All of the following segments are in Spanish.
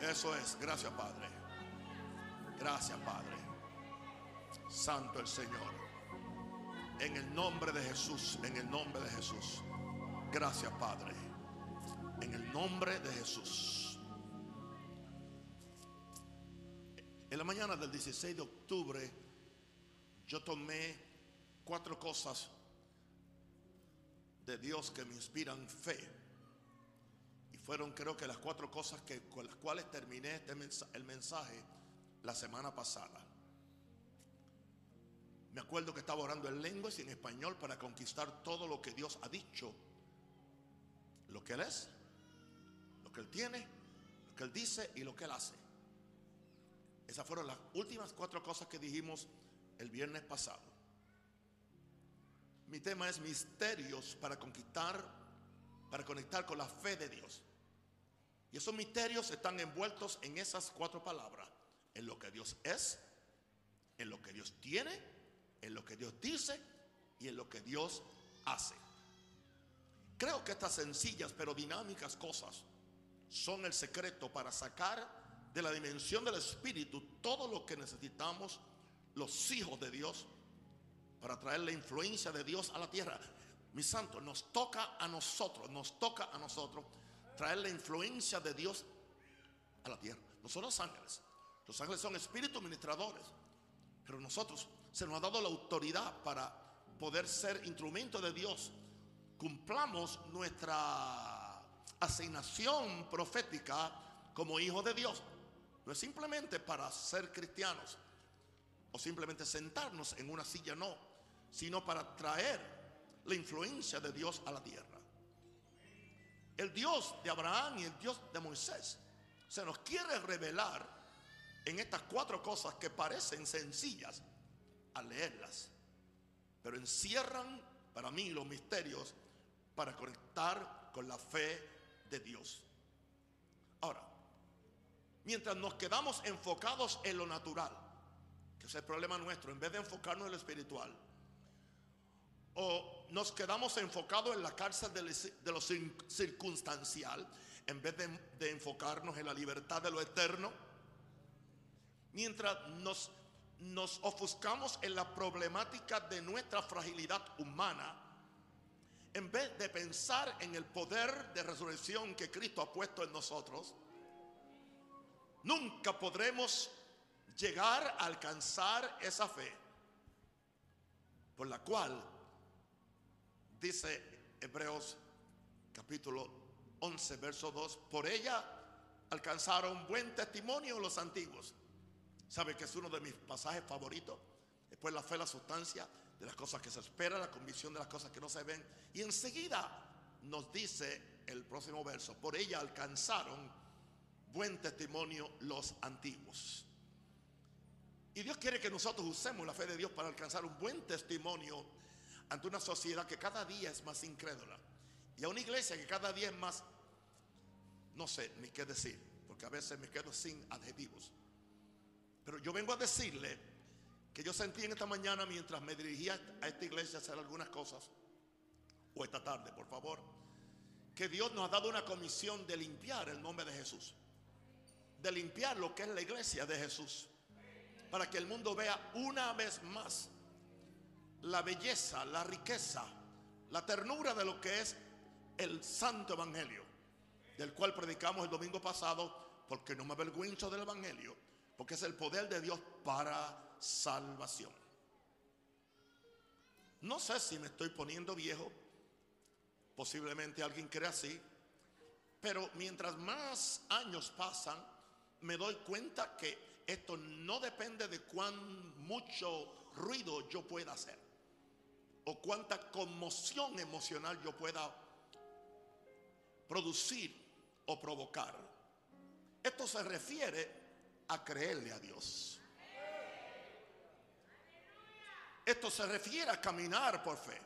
Eso es, gracias Padre. Gracias Padre. Santo el Señor. En el nombre de Jesús, en el nombre de Jesús. Gracias Padre. En el nombre de Jesús. En la mañana del 16 de octubre yo tomé cuatro cosas de Dios que me inspiran fe. Fueron creo que las cuatro cosas que, con las cuales terminé este el mensaje la semana pasada. Me acuerdo que estaba orando en lenguas y en español para conquistar todo lo que Dios ha dicho. Lo que Él es, lo que Él tiene, lo que Él dice y lo que Él hace. Esas fueron las últimas cuatro cosas que dijimos el viernes pasado. Mi tema es misterios para conquistar, para conectar con la fe de Dios. Y esos misterios están envueltos en esas cuatro palabras. En lo que Dios es, en lo que Dios tiene, en lo que Dios dice y en lo que Dios hace. Creo que estas sencillas pero dinámicas cosas son el secreto para sacar de la dimensión del Espíritu todo lo que necesitamos los hijos de Dios para traer la influencia de Dios a la tierra. Mi santo, nos toca a nosotros, nos toca a nosotros traer la influencia de Dios a la tierra. No son los ángeles. Los ángeles son espíritus ministradores. Pero nosotros se nos ha dado la autoridad para poder ser instrumento de Dios. Cumplamos nuestra asignación profética como hijos de Dios. No es simplemente para ser cristianos o simplemente sentarnos en una silla, no, sino para traer la influencia de Dios a la tierra. El Dios de Abraham y el Dios de Moisés se nos quiere revelar en estas cuatro cosas que parecen sencillas al leerlas, pero encierran para mí los misterios para conectar con la fe de Dios. Ahora, mientras nos quedamos enfocados en lo natural, que es el problema nuestro, en vez de enfocarnos en lo espiritual. O nos quedamos enfocados en la cárcel de lo circunstancial, en vez de, enfocarnos en la libertad de lo eterno. Mientras nos, nos ofuscamos en la problemática de nuestra fragilidad humana, en vez de pensar en el poder de resurrección que Cristo ha puesto en nosotros, nunca podremos llegar a alcanzar esa fe por la cual dice Hebreos capítulo 11 verso 2 por ella alcanzaron buen testimonio los antiguos sabe que es uno de mis pasajes favoritos después la fe la sustancia de las cosas que se esperan la convicción de las cosas que no se ven. Y enseguida nos dice el próximo verso por ella alcanzaron buen testimonio los antiguos y Dios quiere que nosotros usemos la fe de Dios para alcanzar un buen testimonio ante una sociedad que cada día es más incrédula. Y a una iglesia que cada día es más, no sé ni qué decir, porque a veces me quedo sin adjetivos. Pero yo vengo a decirle que yo sentí en esta mañana mientras me dirigía a esta iglesia a hacer algunas cosas, o esta tarde, por favor, que Dios nos ha dado una comisión de limpiar el nombre de Jesús, de limpiar lo que es la iglesia de Jesús para que el mundo vea una vez más la belleza, la riqueza, la ternura de lo que es el santo evangelio, del cual predicamos el domingo pasado, porque no me avergüenzo del evangelio, porque es el poder de Dios para salvación. No sé si me estoy poniendo viejo, posiblemente alguien cree así, pero mientras más años pasan, me doy cuenta que esto no depende de cuán mucho ruido yo pueda hacer o cuánta conmoción emocional yo pueda producir o provocar. Esto se refiere a creerle a Dios. Esto se refiere a caminar por fe.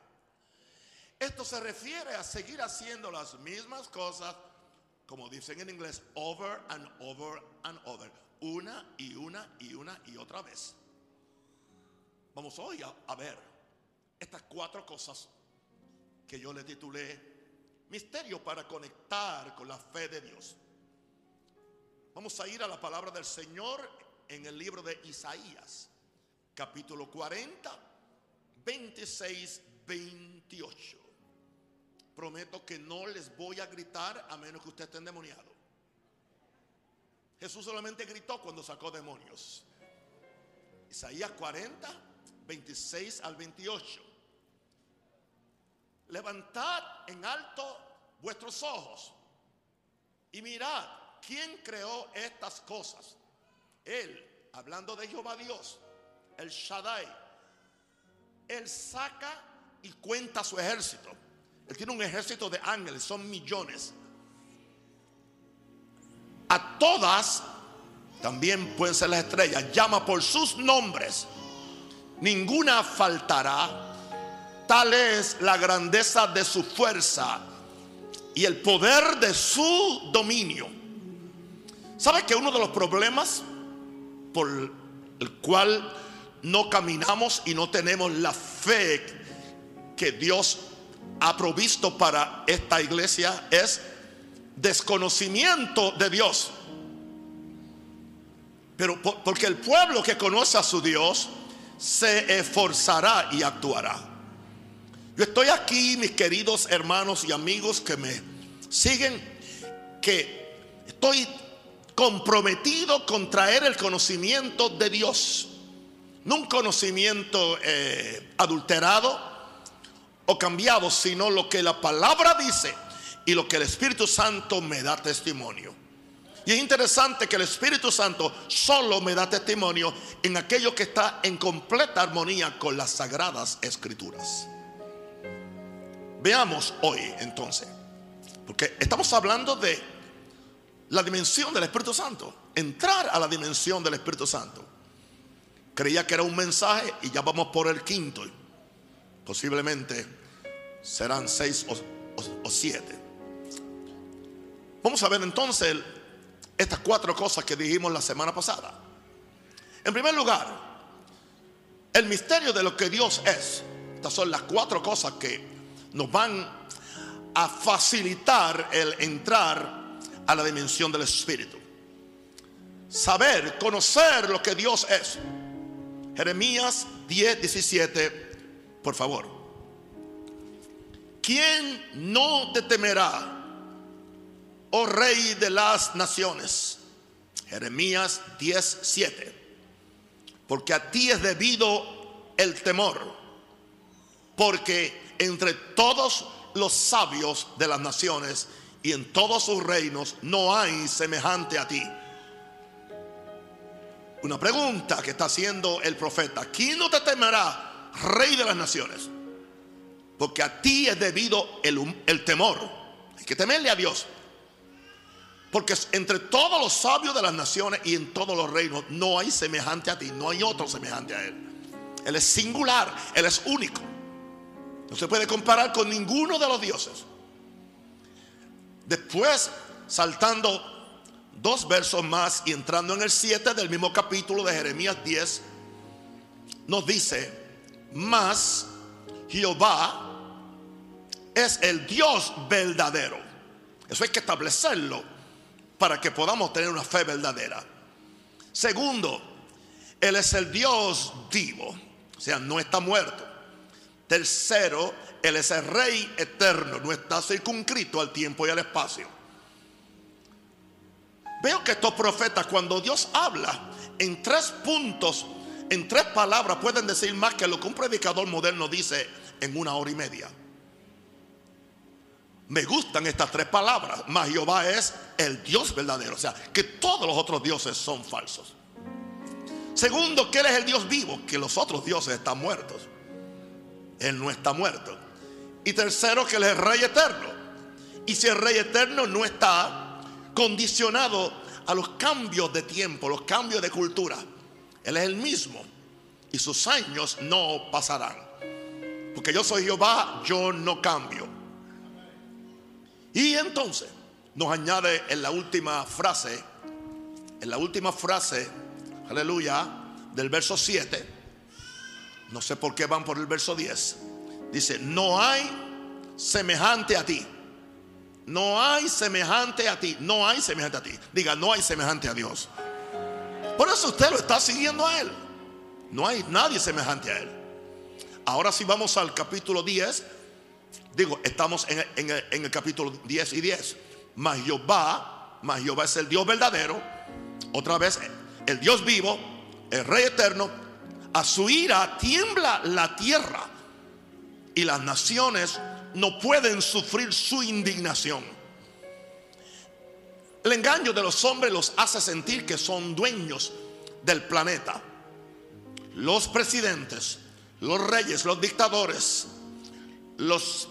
Esto se refiere a seguir haciendo las mismas cosas, como dicen en inglés, over and over and over una y una y una y otra vez. Vamos hoy a, ver estas cuatro cosas que yo le titulé Misterio para conectar con la fe de Dios. Vamos a ir a la palabra del Señor en el libro de Isaías, capítulo 40, 26, 28. Prometo que no les voy a gritar a menos que usted esté endemoniado. Jesús solamente gritó cuando sacó demonios. Isaías 40, 26 al 28. Levantad en alto vuestros ojos y mirad quién creó estas cosas. Él, hablando de Jehová Dios, el Shaddai, él saca y cuenta su ejército. Él tiene un ejército de ángeles, son millones. A todas, también pueden ser las estrellas, llama por sus nombres. Ninguna faltará. Tal es la grandeza de su fuerza y el poder de su dominio. ¿Sabe que uno de los problemas por el cual no caminamos y no tenemos la fe que Dios ha provisto para esta iglesia es desconocimiento de Dios. Pero porque el pueblo que conoce a su Dios se esforzará y actuará. Yo estoy aquí, mis queridos hermanos y amigos que me siguen, que estoy comprometido con traer el conocimiento de Dios. No un conocimiento eh, adulterado o cambiado, sino lo que la palabra dice y lo que el Espíritu Santo me da testimonio. Y es interesante que el Espíritu Santo solo me da testimonio en aquello que está en completa armonía con las sagradas escrituras. Veamos hoy entonces, porque estamos hablando de la dimensión del Espíritu Santo, entrar a la dimensión del Espíritu Santo. Creía que era un mensaje y ya vamos por el quinto. Posiblemente serán seis o, siete. Vamos a ver entonces estas cuatro cosas que dijimos la semana pasada. En primer lugar, el misterio de lo que Dios es. Estas son las cuatro cosas que nos van a facilitar el entrar a la dimensión del Espíritu. Saber, conocer lo que Dios es. Jeremías 10, 17, por favor. ¿Quién no te temerá, oh Rey de las naciones? Jeremías 10, 7. Porque a ti es debido el temor, porque entre todos los sabios de las naciones y en todos sus reinos no hay semejante a ti. Una pregunta que está haciendo el profeta. ¿Quién no te temerá, rey de las naciones? Porque a ti es debido el, temor. Hay que temerle a Dios. Porque entre todos los sabios de las naciones y en todos los reinos no hay semejante a ti, no hay otro semejante a Él. Él es singular, Él es único. No se puede comparar con ninguno de los dioses. Después, saltando dos versos más y entrando en el 7 del mismo capítulo de Jeremías 10, nos dice, mas Jehová es el Dios verdadero. Eso hay que establecerlo para que podamos tener una fe verdadera. Segundo, Él es el Dios vivo, o sea, no está muerto. Tercero, Él es el Rey eterno, no está circunscrito al tiempo y al espacio. Veo que estos profetas, cuando Dios habla en tres puntos, en tres palabras, pueden decir más que lo que un predicador moderno dice en una hora y media. Me gustan estas tres palabras. Mas Jehová es el Dios verdadero. O sea, que todos los otros dioses son falsos. Segundo, que Él es el Dios vivo, que los otros dioses están muertos. Él no está muerto. Y tercero, que Él es Rey eterno. Y si el Rey eterno no está condicionado a los cambios de tiempo, los cambios de cultura, Él es el mismo. Y sus años no pasarán. Porque yo soy Jehová, yo no cambio. Y entonces nos añade en la última frase, en la última frase, aleluya, del verso 7 no sé por qué van por el verso 10. Dice, no hay semejante a ti. No hay semejante a ti. No hay semejante a ti. Diga, no hay semejante a Dios. Por eso usted lo está siguiendo a Él. No hay nadie semejante a Él. Ahora si vamos al capítulo 10. Digo, estamos en, el, en el capítulo 10 y 10. Mas Jehová, mas Jehová es el Dios verdadero. Otra vez, el Dios vivo, el Rey eterno. A su ira tiembla la tierra. Y las naciones no pueden sufrir su indignación. El engaño de los hombres los hace sentir que son dueños del planeta. Los presidentes, los reyes, los dictadores, los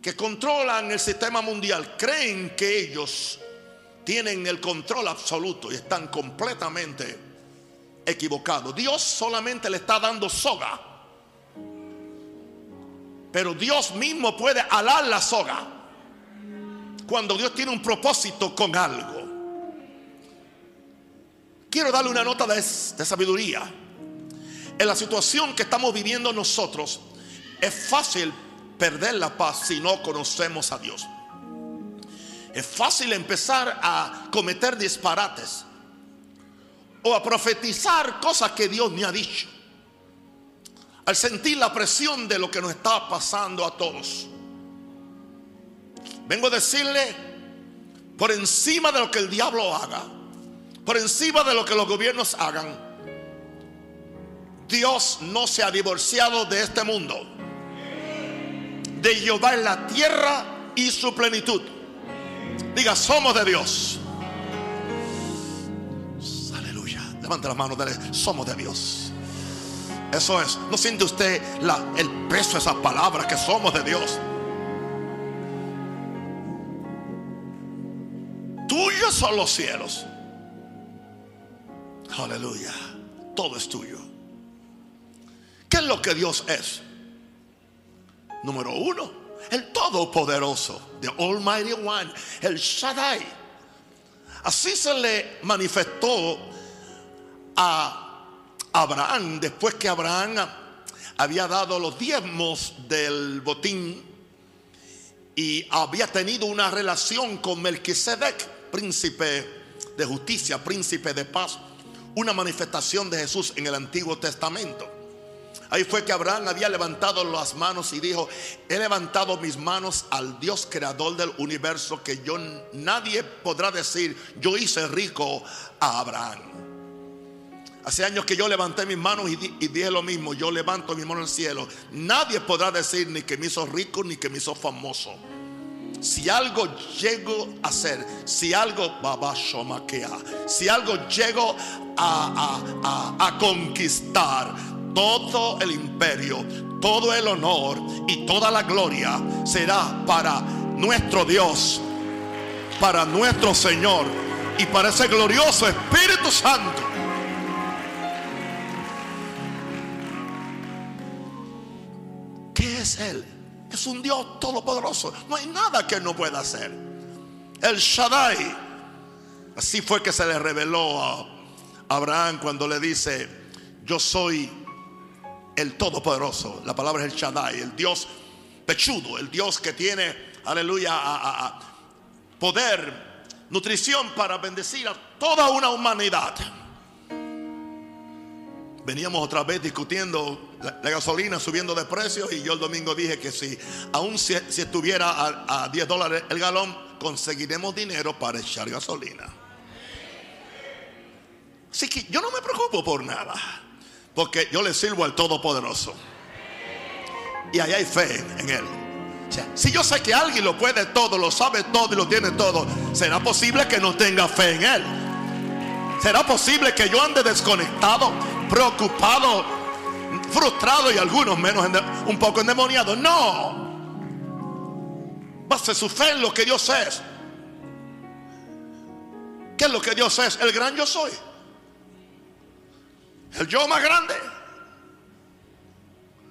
que controlan el sistema mundial creen que ellos tienen el control absoluto y están completamente equivocados. Dios solamente le está dando soga pero Dios mismo puede alar la soga cuando Dios tiene un propósito con algo. Quiero darle una nota de, sabiduría. En la situación que estamos viviendo nosotros, es fácil perder la paz si no conocemos a Dios. Es fácil empezar a cometer disparates o a profetizar cosas que Dios me ha dicho al sentir la presión de lo que nos está pasando a todos. Vengo a decirle, por encima de lo que el diablo haga, por encima de lo que los gobiernos hagan, Dios no se ha divorciado de este mundo. De Jehová en la tierra y su plenitud. Diga, somos de Dios. Levanta las manos, dale, somos de Dios. Eso es. ¿No siente usted el peso de esas palabras que somos de Dios? Tuyos son los cielos. Aleluya. Todo es tuyo. ¿Qué es lo que Dios es? Número uno, el Todopoderoso, the Almighty One, el Shaddai. Así se le manifestó a Abraham, después que Abraham había dado los diezmos del botín y había tenido una relación con Melquisedec, príncipe de justicia, príncipe de paz, una manifestación de Jesús en el Antiguo Testamento. Ahí fue que Abraham había levantado las manos y dijo, he levantado mis manos al Dios creador del universo que yo nadie podrá decir, yo hice rico a Abraham. Hace años que yo levanté mis manos y, dije lo mismo. Yo levanto mi mano al cielo. Nadie podrá decir ni que me hizo rico ni que me hizo famoso. Si algo llego a hacer, si algo, si algo llego a, a conquistar, todo el imperio, todo el honor y toda la gloria será para nuestro Dios, para nuestro Señor y para ese glorioso Espíritu Santo es Él. Es un Dios todopoderoso. No hay nada que no pueda hacer. El Shaddai. Así fue que se le reveló a Abraham cuando le dice, yo soy el todopoderoso. La palabra es el Shaddai, el Dios pechudo, el Dios que tiene, aleluya, poder, nutrición para bendecir a toda una humanidad. Veníamos otra vez discutiendo la, gasolina subiendo de precio y yo el domingo dije que si aún si, estuviera a, a 10 dólares el galón, conseguiremos dinero para echar gasolina. Así que yo no me preocupo por nada, porque yo le sirvo al Todopoderoso. Y ahí hay fe en Él. si yo sé que alguien lo puede todo, lo sabe todo y lo tiene todo, ¿será posible que no tenga fe en Él? ¿Será posible que yo ande desconectado, preocupado, frustrado y algunos menos un poco endemoniados? No. Base su fe en lo que Dios es. ¿Qué es lo que Dios es? El gran yo soy. El yo más grande.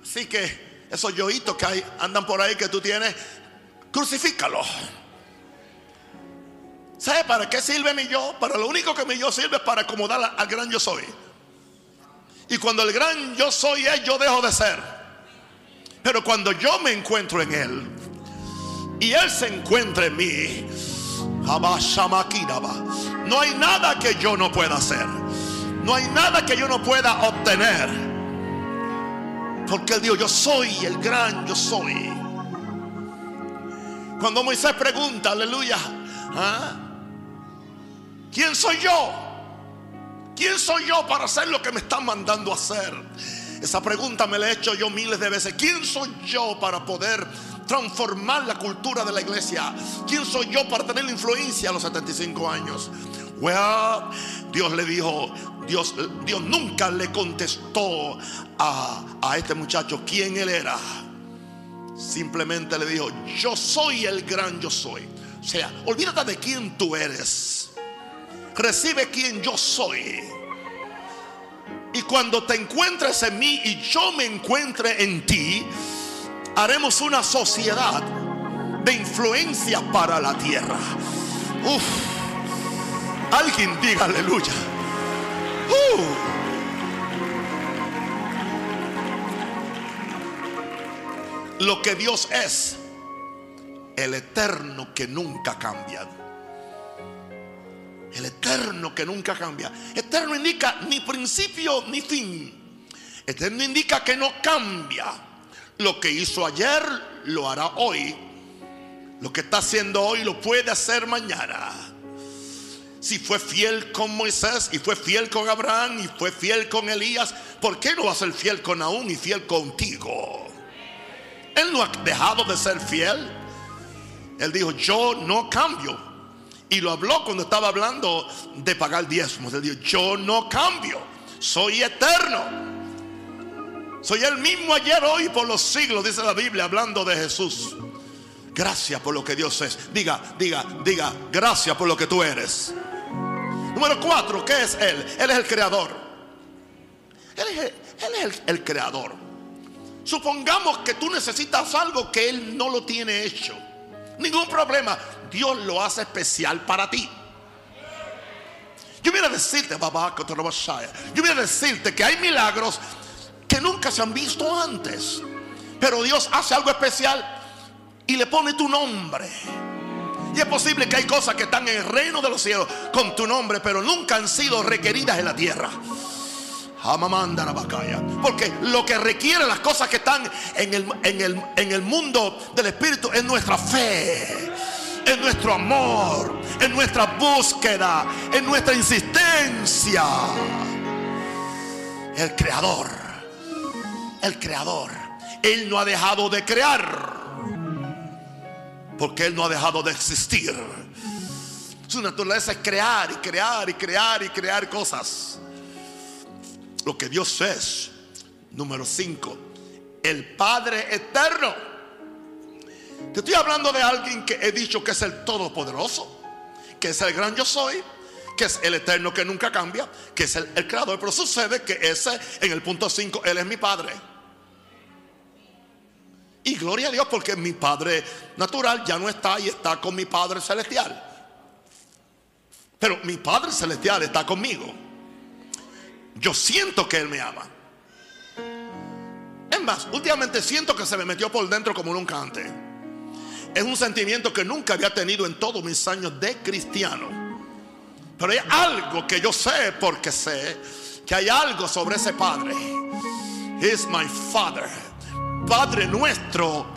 Así que esos yoitos que hay, andan por ahí que tú tienes, crucifícalos. ¿Sabe para qué sirve mi yo? Para lo único que mi yo sirve es para acomodar al gran yo soy. Y cuando el gran yo soy es, yo dejo de ser. Pero cuando yo me encuentro en él, y Él se encuentra en mí, no hay nada que yo no pueda hacer. No hay nada que yo no pueda obtener. Porque Él dijo, yo soy el gran, yo soy. Cuando Moisés pregunta, aleluya, ¿ah? ¿Quién soy yo? ¿Quién soy yo para hacer lo que me están mandando a hacer? Esa pregunta me la he hecho yo miles de veces. ¿Quién soy yo para poder transformar la cultura de la iglesia? ¿Quién soy yo para tener influencia a los 75 años? Well, Dios le dijo, Dios, Dios nunca le contestó a, a este muchacho quién él era. Simplemente le dijo, yo soy el gran yo soy. O sea, olvídate de quién tú eres. Recibe quién yo soy. Y cuando te encuentres en mí y yo me encuentre en ti, haremos una sociedad de influencia para la tierra. Uf. Alguien diga aleluya. Uh. Lo que Dios es, el eterno que nunca cambia. El eterno que nunca cambia. Eterno indica ni principio ni fin. Eterno indica que no cambia. Lo que hizo ayer lo hará hoy. Lo que está haciendo hoy lo puede hacer mañana. Si fue fiel con Moisés y fue fiel con Abraham y fue fiel con Elías, ¿por qué no va a ser fiel con Aún y fiel contigo? Él no ha dejado de ser fiel. Él dijo, yo no cambio. Y lo habló cuando estaba hablando de pagar diezmos. Dijo, yo no cambio, soy eterno. Soy el mismo ayer, hoy, por los siglos, dice la Biblia, hablando de Jesús. Gracias por lo que Dios es. Diga, diga, diga, gracias por lo que tú eres. Número cuatro, ¿qué es Él? Él es el creador. Él es el creador. Supongamos que tú necesitas algo que Él no lo tiene hecho. Ningún problema. Dios lo hace especial para ti. Yo voy a decirte, yo voy a decirte que hay milagros que nunca se han visto antes. Pero Dios hace algo especial y le pone tu nombre. Y es posible que hay cosas que están en el reino de los cielos con tu nombre, pero nunca han sido requeridas en la tierra. Porque lo que requiere las cosas que están en el, en el, en el mundo del Espíritu es nuestra fe en nuestro amor, en nuestra búsqueda, en nuestra insistencia. El creador, el creador, Él no ha dejado de crear, porque Él no ha dejado de existir. Su naturaleza es crear y crear y crear y crear cosas. Lo que Dios es, número 5, el Padre eterno te estoy hablando de alguien que he dicho que es el Todopoderoso, que es el gran yo soy, que es el eterno que nunca cambia, que es el, creador. Pero sucede que ese, en el punto 5, Él es mi Padre. Y gloria a Dios porque mi Padre natural ya no está y está con mi Padre celestial. Pero mi Padre celestial está conmigo. Yo siento que Él me ama. Es más, últimamente siento que se me metió por dentro como nunca antes. Es un sentimiento que nunca había tenido en todos mis años de cristiano. Pero hay algo que yo sé porque sé que hay algo sobre ese Padre. Es my Father. Padre nuestro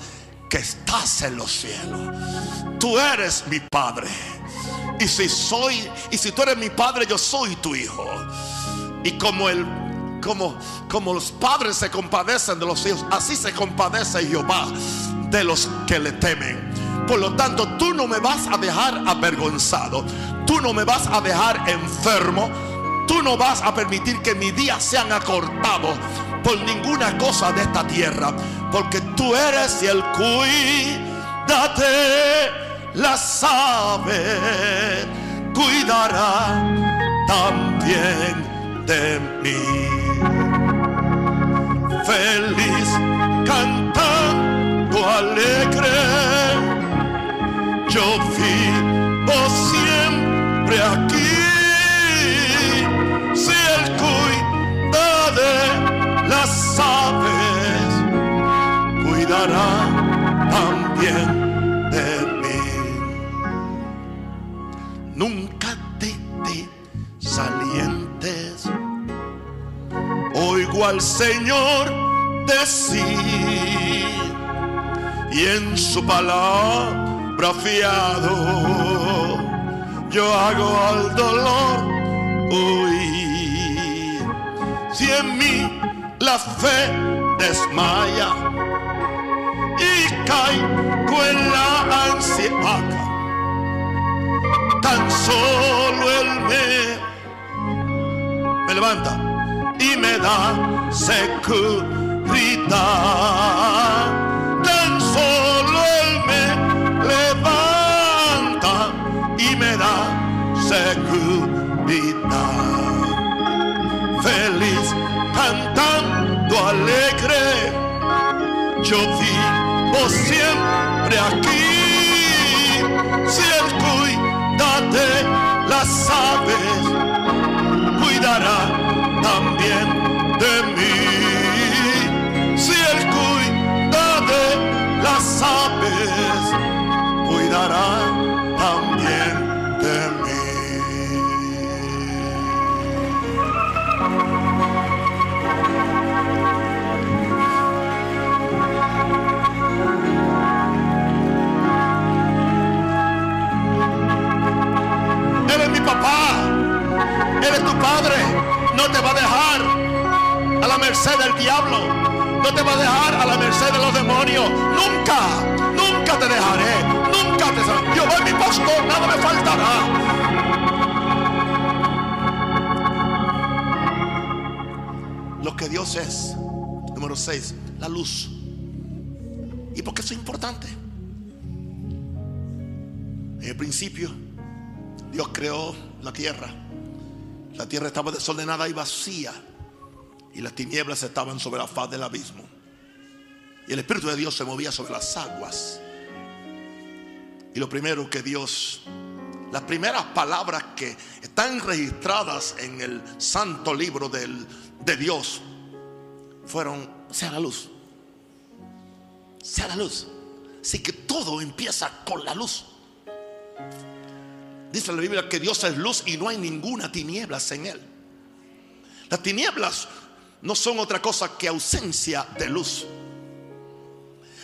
que estás en los cielos. Tú eres mi Padre. Y si soy, y si tú eres mi Padre, yo soy tu Hijo. Y como el como, como los padres se compadecen de los hijos, así se compadece Jehová de los que le temen. Por lo tanto, tú no me vas a dejar avergonzado. Tú no me vas a dejar enfermo. Tú no vas a permitir que mis días sean acortados por ninguna cosa de esta tierra. Porque tú eres el cuídate las aves. Cuidará también de mí. Feliz cantando alegre yo vivo siempre aquí. Si el cuida de las aves, cuidará también de nunca te desalientes. Oigo al Señor decir y en su palabra fiado yo hago al dolor huir. Si en mí la fe desmaya y caigo en la ansiedad, tan solo Él me, me levanta y me da seguridad. Tan solo Él me levanta y me da seguridad. Feliz cantando alegre, yo vivo siempre aquí. Si Él cuida de las aves, cuidará también papá. Él es tu padre. No te va a dejar a la merced del diablo. No te va a dejar a la merced de los demonios. Nunca, nunca te dejaré. Nunca te dejaré. Yo soy mi pastor, nada me faltará. Lo que Dios es. Número 6, la luz. ¿Y por qué eso es importante? En el principio, Dios creó la tierra. La tierra estaba desordenada y vacía. Y las tinieblas estaban sobre la faz del abismo. Y el Espíritu de Dios se movía sobre las aguas. Y lo primero que Dios, las primeras palabras que están registradas en el santo libro del, de Dios, fueron, sea la luz. Sea la luz. Así que todo empieza con la luz. Dice la Biblia que Dios es luz y no hay ninguna tinieblas en él. Las tinieblas no son otra cosa que ausencia de luz.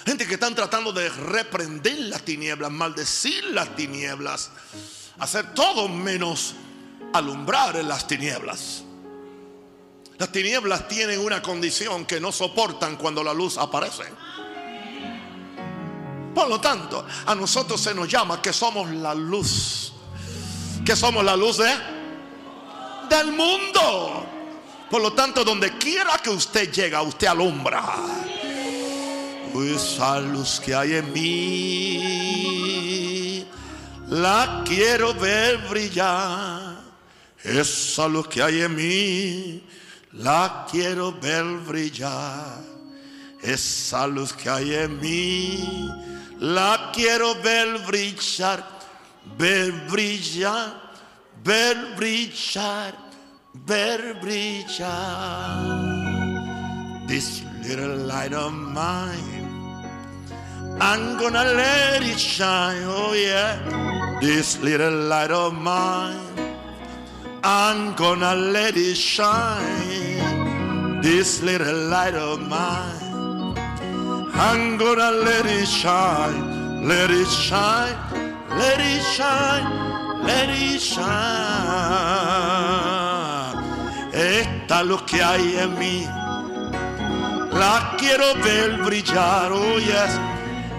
Gente que están tratando de reprender las tinieblas, maldecir las tinieblas, hacer todo menos alumbrar en las tinieblas. Las tinieblas tienen una condición que no soportan cuando la luz aparece. Por lo tanto, a nosotros se nos llama que somos la luz. Que somos la luz de del mundo. Por lo tanto, donde quiera que usted llega, usted alumbra. Esa luz que hay en mí, la quiero ver brillar. Esa luz que hay en mí, la quiero ver brillar. Esa luz que hay en mí, la quiero ver brillar, ver brillar, ver brillar, ver brillar. This little light of mine, I'm gonna let it shine, oh yeah. This little light of mine, I'm gonna let it shine. This little light of mine, I'm gonna let it shine, let it shine, let it shine, let it shine. Esta luz que hay en mí, la quiero ver brillar, oh yes.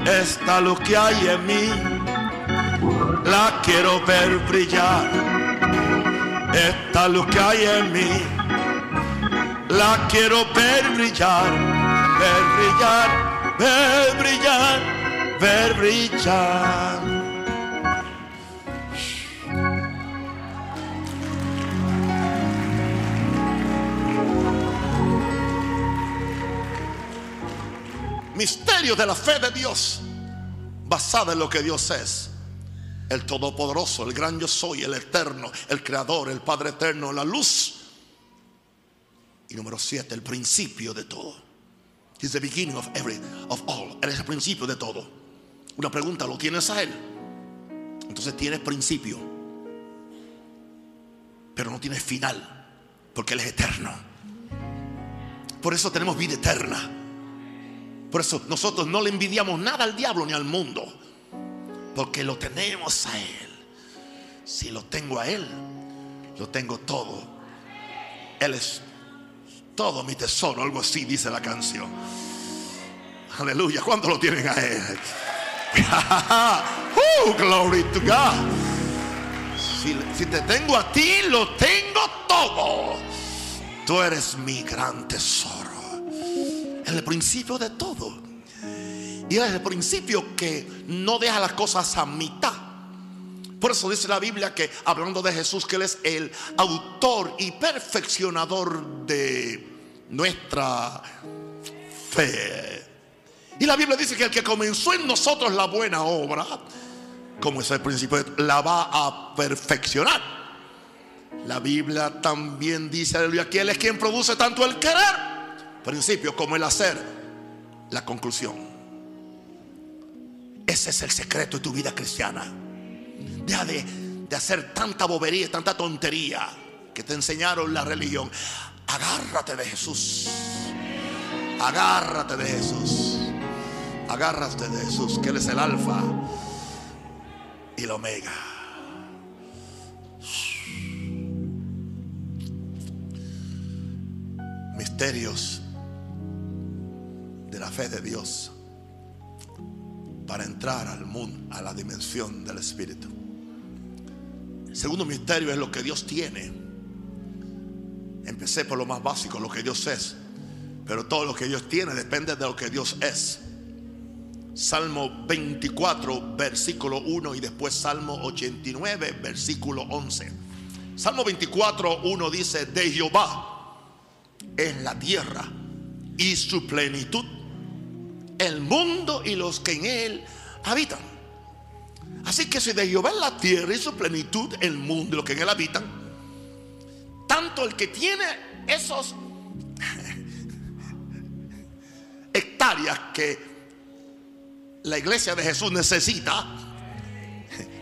Esta luz que hay en mí, la quiero ver brillar. Esta luz que hay en mí, la quiero ver brillar, ver brillar, ver brillar, ver brillar. Misterio de la fe de Dios, basada en lo que Dios es. El Todopoderoso, el gran yo soy, el Eterno, el Creador, el Padre Eterno, la luz. Y número siete, el principio de todo. He's the beginning of every, of all. Él es el principio de todo. Una pregunta, ¿lo tienes a Él? Entonces tienes principio. pero no tiene final, porque Él es eterno. Por eso tenemos vida eterna. Por eso nosotros no le envidiamos nada al diablo ni al mundo, porque lo tenemos a Él. Si lo tengo a Él, lo tengo todo. Él es todo mi tesoro, algo así dice la canción. Aleluya, ¿cuánto lo tienen a Él? uh, glory to God. Si, si te tengo a ti, lo tengo todo. Tú eres mi gran tesoro. El principio de todo. Y es el principio que no deja las cosas a mitad. Por eso dice la Biblia que hablando de Jesús, que Él es el autor y perfeccionador de nuestra fe. Y la Biblia dice que el que comenzó en nosotros la buena obra, como es el principio, la va a perfeccionar. La Biblia también dice, aleluya, que Él es quien produce tanto el querer, principio, como el hacer, la conclusión. Ese es el secreto de tu vida cristiana. Deja de, hacer tanta bobería, tanta tontería que te enseñaron la religión. Agárrate de Jesús. Agárrate de Jesús. Agárrate de Jesús, que Él es el alfa y el omega. Misterios fe de Dios para entrar al mundo, a la dimensión del Espíritu. El segundo misterio es lo que Dios tiene. Empecé por lo más básico, lo que Dios es. Pero todo lo que Dios tiene depende de lo que Dios es. Salmo 24, versículo 1 y después Salmo 89, versículo 11. Salmo 24, 1 dice, de Jehová es la tierra y su plenitud, el mundo y los que en él habitan. Así que si de Jehová es la tierra y su plenitud, el mundo y los que en él habitan, tanto el que tiene esos hectáreas que la iglesia de Jesús necesita,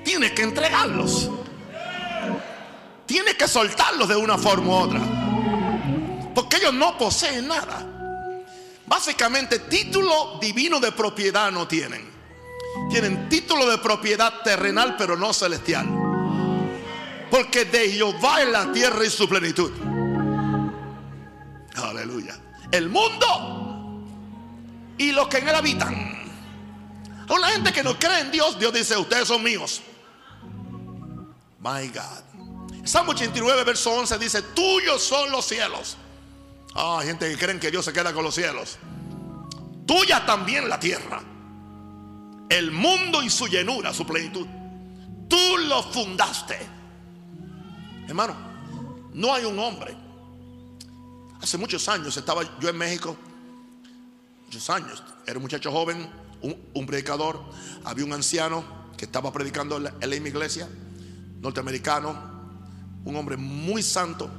tiene que entregarlos. Tiene que soltarlos de una forma u otra. Porque ellos no poseen nada. Básicamente título divino de propiedad no tienen. Tienen título de propiedad terrenal pero no celestial. Porque de Jehová es la tierra y su plenitud. Aleluya. El mundo y los que en él habitan. Con la gente que no cree en Dios, Dios dice, ustedes son míos. My God. Salmo 89, verso 11 dice, tuyos son los cielos. Ah, gente que creen que Dios se queda con los cielos. Tuya también la tierra. El mundo y su llenura, su plenitud. Tú lo fundaste. Hermano, no hay un hombre. Hace muchos años estaba yo en México. Muchos años. Era un muchacho joven un, predicador, había un anciano que estaba predicando en la, misma iglesia, norteamericano, un hombre muy santo,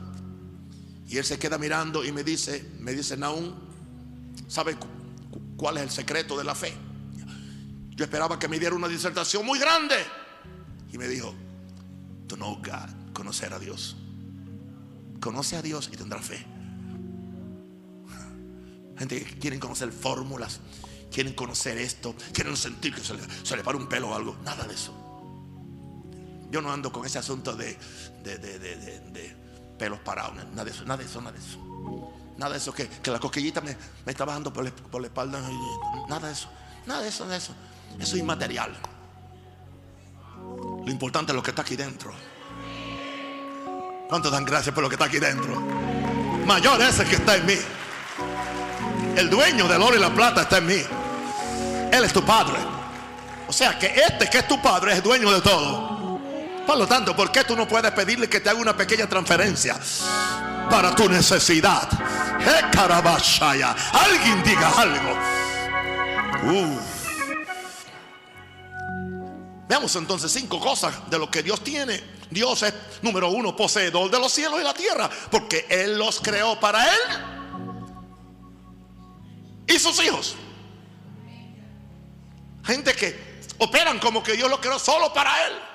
y él se queda mirando y me dice, me dice, Naún, ¿sabe cuál es el secreto de la fe? Yo esperaba que me diera una disertación muy grande. Y me dijo, to know God, conocer a Dios. Conoce a Dios y tendrá fe. Gente que quieren conocer fórmulas, quieren conocer esto, quieren sentir que se le, se para un pelo o algo. Nada de eso. Yo no ando con ese asunto de, de, pelos parados, nada de eso, nada de eso, nada de eso. Nada de eso, que, la coquillita me, me está bajando por, la espalda. Nada de eso, nada de eso, nada de eso. Eso es inmaterial. Lo importante es lo que está aquí dentro. ¿Cuánto dan gracias por lo que está aquí dentro? Mayor es el que está en mí. El dueño del oro y la plata está en mí. Él es tu padre. O sea que este que es tu padre es dueño de todo. Por lo tanto, ¿por qué tú no puedes pedirle que te haga una pequeña transferencia para tu necesidad? Eh, Alguien diga algo. Veamos entonces cinco cosas de lo que Dios tiene. Dios es, número uno, poseedor de los cielos y la tierra, porque Él los creó para Él y sus hijos. Gente que operan como que Dios lo creó solo para él.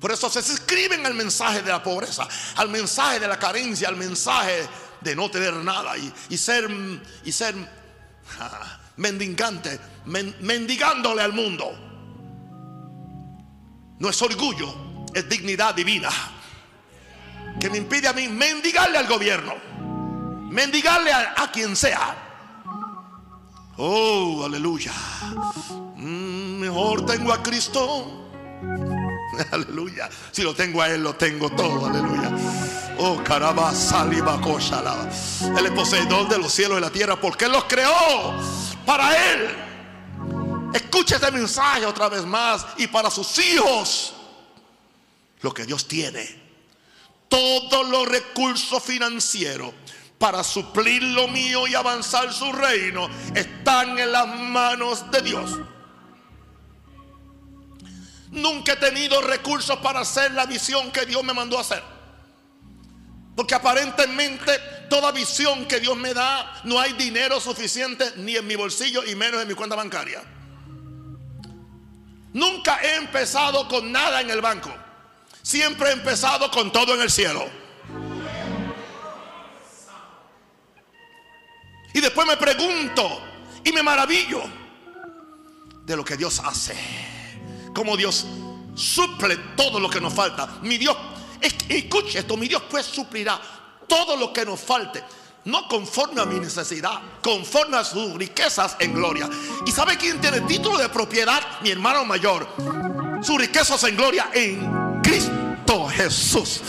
Por eso se escriben al mensaje de la pobreza, al mensaje de la carencia, al mensaje de no tener nada y, ser, y ser mendigante, mendigándole al mundo. No es orgullo, es dignidad divina que me impide a mí mendigarle al gobierno, mendigarle a, quien sea. Oh, aleluya. Mm, mejor tengo a Cristo. Aleluya. Si lo tengo a Él, lo tengo todo. Aleluya. Oh, saliva, Él es poseedor de los cielos y la tierra porque Él los creó para Él. Escuche este mensaje otra vez más y para sus hijos. Lo que Dios tiene todos los recursos financieros para suplir lo mío y avanzar su reino están en las manos de Dios. Nunca he tenido recursos para hacer la visión que Dios me mandó a hacer. Porque aparentemente toda visión que Dios me da, no hay dinero suficiente ni en mi bolsillo y menos en mi cuenta bancaria. Nunca he empezado con nada en el banco. Siempre he empezado con todo en el cielo. Y después me pregunto y me maravillo de lo que Dios hace. Como Dios suple todo lo que nos falta. Mi Dios, escuche esto, mi Dios pues suplirá todo lo que nos falte. No conforme a mi necesidad, conforme a sus riquezas en gloria. ¿Y sabe quién tiene título de propiedad? Mi hermano mayor. Sus riquezas en gloria en Cristo Jesús.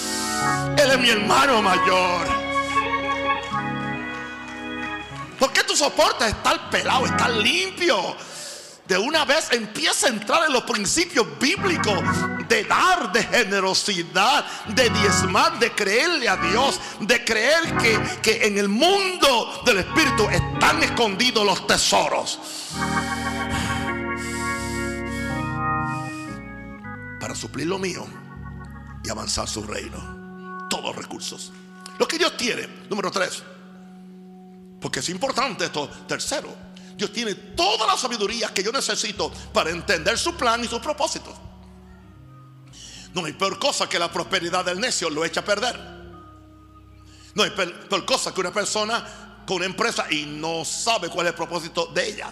Él es mi hermano mayor. ¿Por qué tú soportas estar pelado, estar limpio? De una vez empieza a entrar en los principios bíblicos de dar, de generosidad, de diezmar, de creerle a Dios, de creer que, que en el mundo del Espíritu están escondidos los tesoros. Para suplir lo mío y avanzar su reino. Todos los recursos. Lo que Dios tiene, número tres. Porque es importante esto. Tercero, Dios tiene toda la sabiduría que yo necesito para entender su plan y sus propósitos. No hay peor cosa que la prosperidad del necio lo echa a perder. No hay peor cosa que una persona con una empresa y no sabe cuál es el propósito de ella.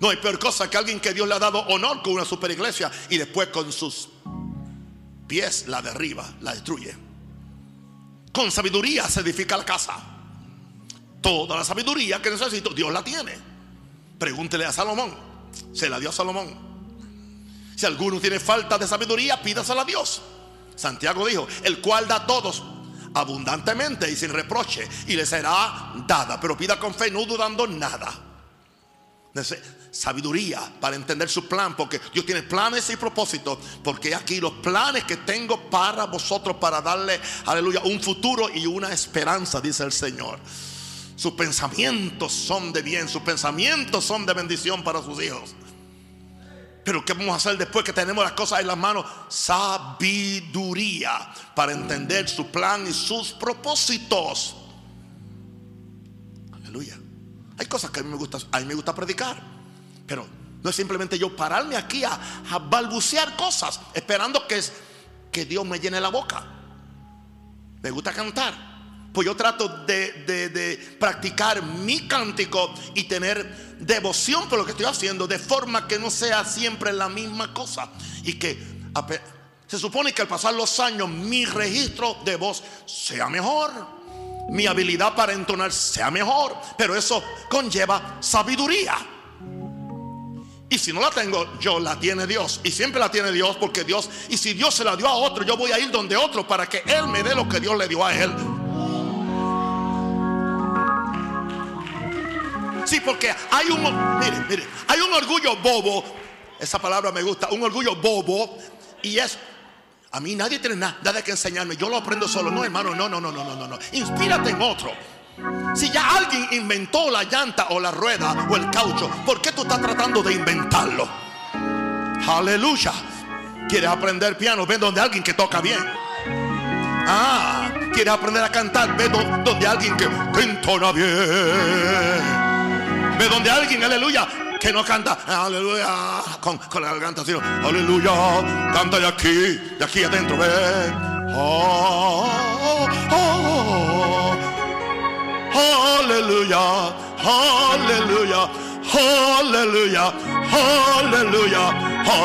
No hay peor cosa que alguien que Dios le ha dado honor con una super iglesia y después con sus pies la derriba, la destruye. Con sabiduría se edifica la casa. Toda la sabiduría que necesito, Dios la tiene. Pregúntele a Salomón. Se la dio a Salomón. Si alguno tiene falta de sabiduría, pídasela a Dios. Santiago dijo, el cual da a todos abundantemente y sin reproche, y le será dada. Pero pida con fe, no dudando nada sabiduría para entender su plan, porque Dios tiene planes y propósitos, porque aquí los planes que tengo para vosotros, para darle, aleluya, un futuro y una esperanza, dice el Señor. Sus pensamientos son de bien, sus pensamientos son de bendición para sus hijos. Pero ¿qué vamos a hacer después que tenemos las cosas en las manos? Sabiduría para entender su plan y sus propósitos. Aleluya. Hay cosas que a mí me gusta, a mí me gusta predicar, pero no es simplemente yo pararme aquí a, balbucear cosas esperando que, que Dios me llene la boca. Me gusta cantar. Pues yo trato de, de, practicar mi cántico y tener devoción por lo que estoy haciendo, de forma que no sea siempre la misma cosa. Y que se supone que al pasar los años mi registro de voz sea mejor mi habilidad para entonar sea mejor, pero eso conlleva sabiduría. Y si no la tengo, yo la tiene Dios. Y siempre la tiene Dios porque Dios, y si Dios se la dio a otro, yo voy a ir donde otro para que Él me dé lo que Dios le dio a Él. Sí, porque hay un, mire, mire, hay un orgullo bobo. Esa palabra me gusta, un orgullo bobo. Y es a mí nadie tiene nada, nada que enseñarme. Yo lo aprendo solo. No, hermano, no, no, no, no, no, no. Inspírate en otro. Si ya alguien inventó la llanta o la rueda o el caucho, ¿por qué tú estás tratando de inventarlo? Aleluya. ¿Quieres aprender piano? Ve donde alguien que toca bien. Ah, ¿quieres aprender a cantar? Ve donde alguien que, entona bien. Ve donde alguien, aleluya, que no canta, aleluya, con, con la garganta así, aleluya, canta de aquí, de aquí adentro, ven. Oh, oh, oh, aleluya, aleluya, aleluya, aleluya,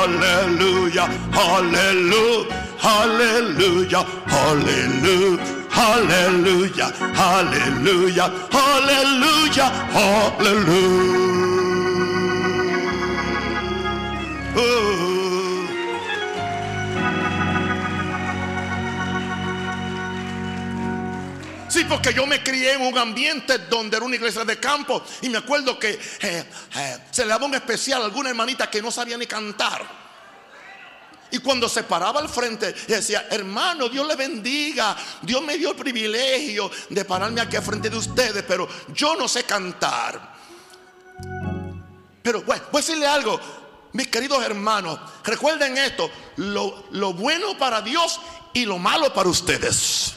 aleluya, aleluya, aleluya, aleluya. Aleluya, aleluya, aleluya, aleluya. Oh. Sí, porque yo me crié en un ambiente donde era una iglesia de campo y me acuerdo que eh, eh, se le daba un especial a alguna hermanita que no sabía ni cantar. Y cuando se paraba al frente, decía, hermano, Dios le bendiga. Dios me dio el privilegio de pararme aquí al frente de ustedes, pero yo no sé cantar. Pero bueno, voy a decirle algo, mis queridos hermanos, recuerden esto, lo, lo bueno para Dios y lo malo para ustedes.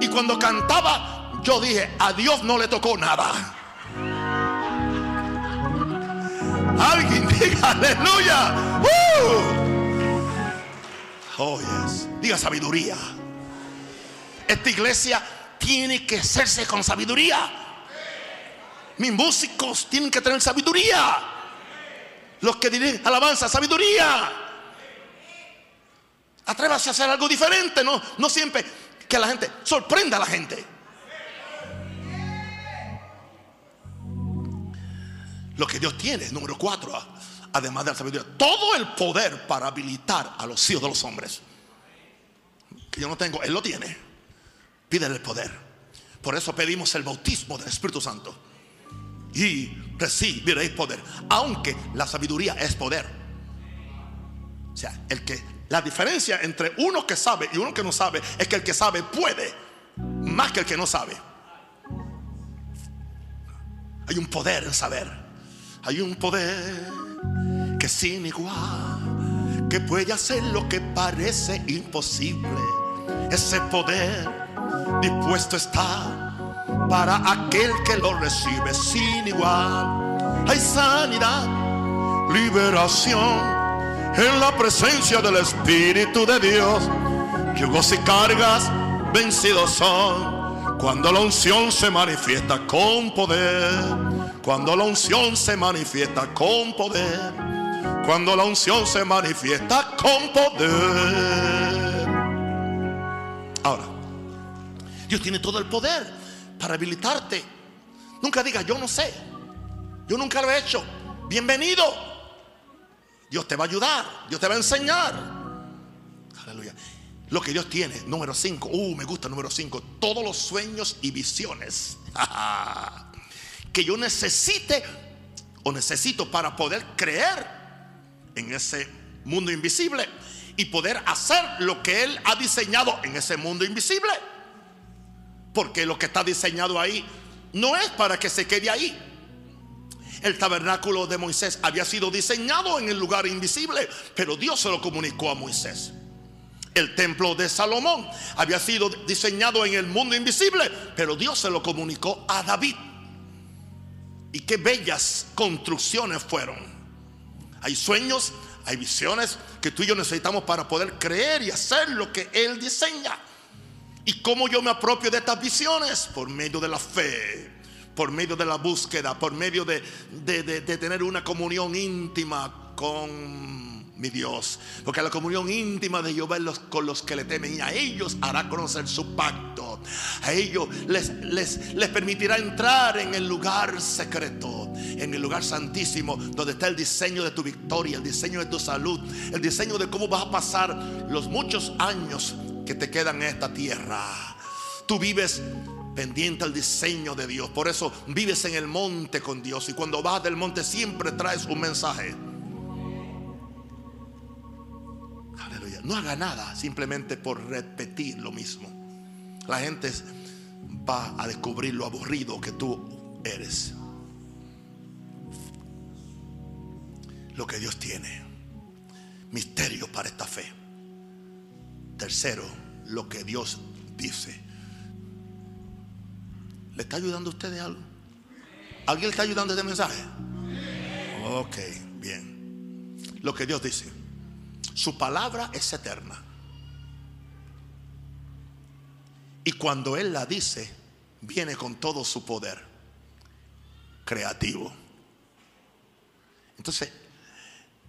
Y cuando cantaba, yo dije, a Dios no le tocó nada. Alguien diga aleluya. Oh, yes. Diga sabiduría. Esta iglesia tiene que hacerse con sabiduría. Mis músicos tienen que tener sabiduría. Los que dirigen alabanza, sabiduría. Atrévase a hacer algo diferente, no, no siempre que la gente sorprenda a la gente. Lo que Dios tiene, número cuatro, además de la sabiduría, todo el poder para habilitar a los hijos de los hombres. Que yo no tengo, Él lo tiene. Pídele el poder. Por eso pedimos el bautismo del Espíritu Santo. Y recibiréis poder. Aunque la sabiduría es poder. O sea, el que la diferencia entre uno que sabe y uno que no sabe es que el que sabe puede más que el que no sabe. Hay un poder en saber. Hay un poder sin igual, que puede hacer lo que parece imposible. Ese poder dispuesto está para aquel que lo recibe sin igual. Hay sanidad, liberación en la presencia del Espíritu de Dios. Yugos y cargas vencidos son cuando la unción se manifiesta con poder cuando la unción se manifiesta con poder. Cuando la unción se manifiesta con poder. Ahora, Dios tiene todo el poder para habilitarte. Nunca diga, yo no sé. Yo nunca lo he hecho. Bienvenido. Dios te va a ayudar. Dios te va a enseñar. Aleluya. Lo que Dios tiene, número 5. Uh, me gusta número 5. Todos los sueños y visiones. que yo necesite o necesito para poder creer en ese mundo invisible y poder hacer lo que Él ha diseñado en ese mundo invisible. Porque lo que está diseñado ahí no es para que se quede ahí. El tabernáculo de Moisés había sido diseñado en el lugar invisible, pero Dios se lo comunicó a Moisés. El templo de Salomón había sido diseñado en el mundo invisible, pero Dios se lo comunicó a David. Y qué bellas construcciones fueron. Hay sueños, hay visiones que tú y yo necesitamos para poder creer y hacer lo que Él diseña. ¿Y cómo yo me apropio de estas visiones? Por medio de la fe, por medio de la búsqueda, por medio de, de tener una comunión íntima con mi Dios. Porque la comunión íntima de Jehová con los que le temen y a ellos hará conocer su pacto. A ellos les, les, les permitirá entrar en el lugar secreto, en el lugar santísimo, donde está el diseño de tu victoria, el diseño de tu salud, el diseño de cómo vas a pasar los muchos años que te quedan en esta tierra. Tú vives pendiente al diseño de Dios. Por eso vives en el monte con Dios. Y cuando vas del monte siempre traes un mensaje. No haga nada simplemente por repetir lo mismo. La gente va a descubrir lo aburrido que tú eres. Lo que Dios tiene. Misterio para esta fe. Tercero, lo que Dios dice. ¿Le está ayudando a ustedes algo? ¿Alguien le está ayudando este mensaje? Ok, bien. Lo que Dios dice. Su palabra es eterna. Y cuando Él la dice, viene con todo su poder creativo. Entonces,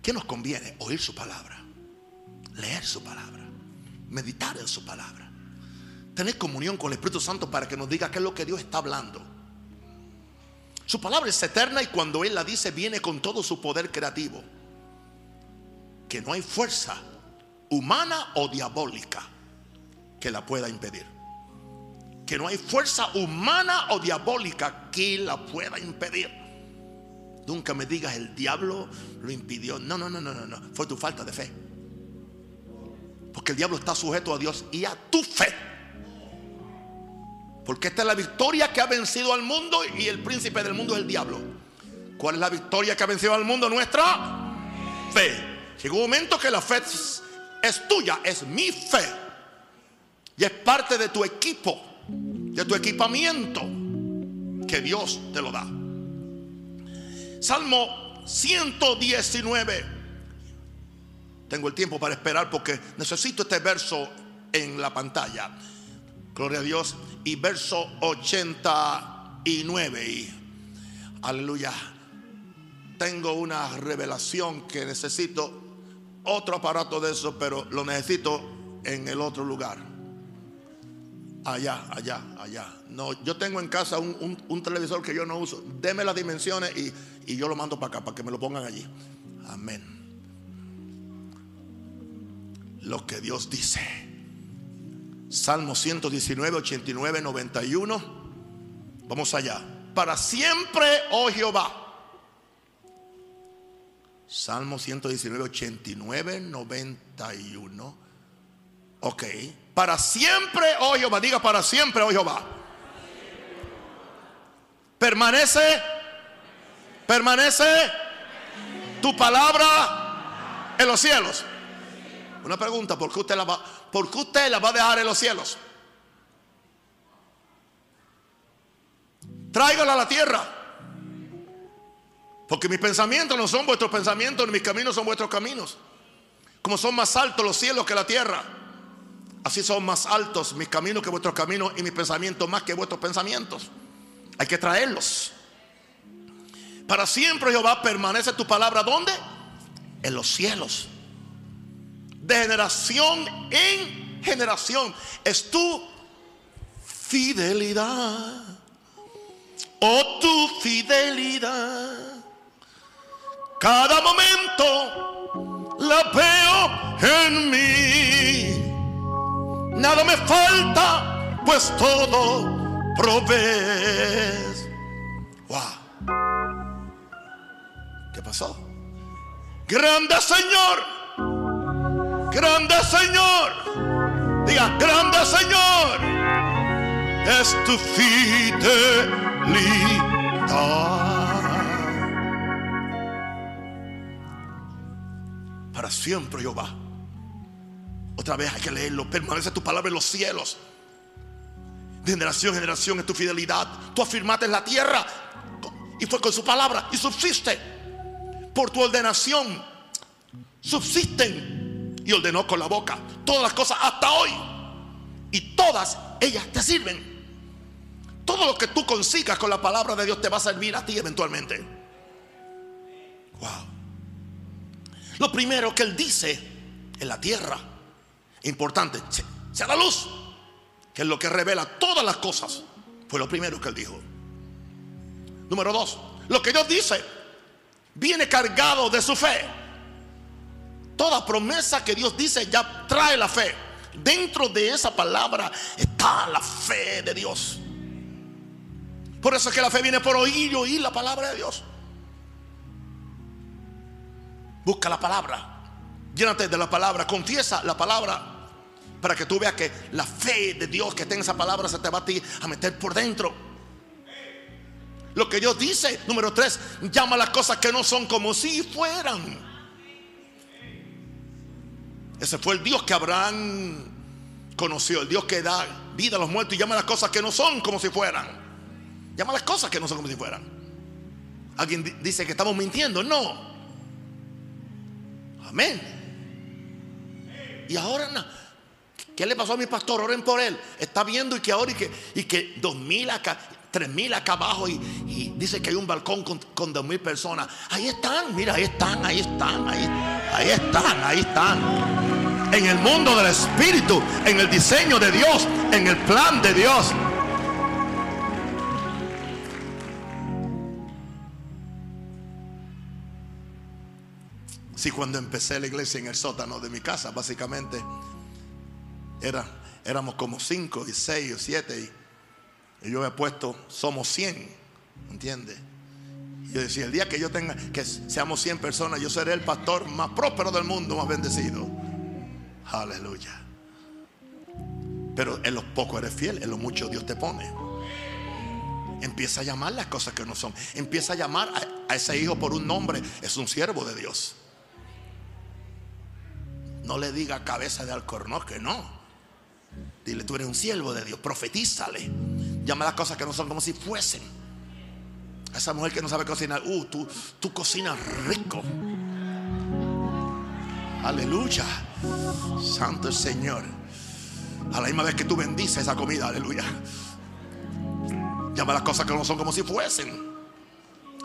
¿qué nos conviene? Oír su palabra, leer su palabra, meditar en su palabra, tener comunión con el Espíritu Santo para que nos diga qué es lo que Dios está hablando. Su palabra es eterna y cuando Él la dice viene con todo su poder creativo. Que no hay fuerza humana o diabólica que la pueda impedir. Que no hay fuerza humana o diabólica que la pueda impedir. Nunca me digas el diablo lo impidió. No, no, no, no, no, no. Fue tu falta de fe. Porque el diablo está sujeto a Dios y a tu fe. Porque esta es la victoria que ha vencido al mundo y el príncipe del mundo es el diablo. ¿Cuál es la victoria que ha vencido al mundo? Nuestra fe. Llegó un momento que la fe es tuya, es mi fe. Y es parte de tu equipo, de tu equipamiento, que Dios te lo da. Salmo 119. Tengo el tiempo para esperar porque necesito este verso en la pantalla. Gloria a Dios. Y verso 89. Y, aleluya. Tengo una revelación que necesito otro aparato de eso, pero lo necesito en el otro lugar. Allá, allá, allá. No, yo tengo en casa un, televisor que yo no uso. Deme las dimensiones y, y yo lo mando para acá, para que me lo pongan allí. Amén. Lo que Dios dice. Salmo 119, 89, 91. Vamos allá. Para siempre, oh Jehová. Salmo 119, 89, 91. Ok. Para siempre, oh Jehová. Diga para siempre, oh Jehová. Permanece. Permanece tu palabra en los cielos. Una pregunta, ¿por qué usted la va, por qué usted la va a dejar en los cielos? Tráigala a la tierra. Porque mis pensamientos no son vuestros pensamientos, ni mis caminos son vuestros caminos. Como son más altos los cielos que la tierra, así son más altos mis caminos que vuestros caminos y mis pensamientos más que vuestros pensamientos. Hay que traerlos. Para siempre Jehová permanece tu palabra. ¿Dónde? En los cielos de generación en generación. Es tu fidelidad. Oh, tu fidelidad. Cada momento la veo en mí. Nada me falta, pues todo provees. Wow. ¿Qué pasó? Grande Señor Grande Señor. Diga, grande Señor. Es tu fidelidad. Siempre Jehová. Otra vez hay que leerlo. Permanece tu palabra en los cielos. De generación en generación es tu fidelidad. Tú afirmaste en la tierra. Y fue con su palabra. Y subsiste. Por tu ordenación. Subsisten y ordenó con la boca todas las cosas hasta hoy. Y todas ellas te sirven. Todo lo que tú consigas con la palabra de Dios te va a servir a ti eventualmente. Wow. Lo primero que él dice en la tierra, importante, sea la luz, que es lo que revela todas las cosas. Fue lo primero que él dijo. Número dos, lo que Dios dice viene cargado de su fe. Toda promesa que Dios dice ya trae la fe. Dentro de esa palabra está la fe de Dios. Por eso es que la fe viene por oír y oír la palabra de Dios. Busca la palabra. Llénate de la palabra. Confiesa la palabra. Para que tú veas que la fe de Dios que está en esa palabra se te va a ti a meter por dentro. Lo que Dios dice, número tres, llama las cosas que no son como si fueran. Ese fue el Dios que Abraham conoció, el Dios que da vida a los muertos y llama las cosas que no son como si fueran. Llama las cosas que no son como si fueran. Alguien dice que estamos mintiendo. No. Amén. Y ahora, ¿qué le pasó a mi pastor? Oren por él. Está viendo y que ahora y que, y que dos mil acá, tres mil acá abajo y, dice que hay un balcón con, dos mil personas. Ahí están, mira, ahí están, ahí están, ahí, ahí están, ahí están. En el mundo del Espíritu, en el diseño de Dios, en el plan de Dios. Si cuando empecé la iglesia en el sótano de mi casa, básicamente, era, éramos como cinco y seis o siete. Y, yo he puesto, somos cien, ¿entiendes? Y yo decía, el día que yo tenga, que seamos cien personas, yo seré el pastor más próspero del mundo, más bendecido. Aleluya. Pero en los pocos eres fiel, en lo mucho Dios te pone. Empieza a llamar las cosas que no son. Empieza a llamar a ese hijo por un nombre. Es un siervo de Dios. No le diga cabeza de alcornoque, no. Dile, tú eres un siervo de Dios, profetízale. Llama las cosas que no son como si fuesen. esa mujer que no sabe cocinar, uh, tú, tú cocinas rico. Aleluya. Santo el Señor. A la misma vez que tú bendices esa comida, aleluya. Llama las cosas que no son como si fuesen.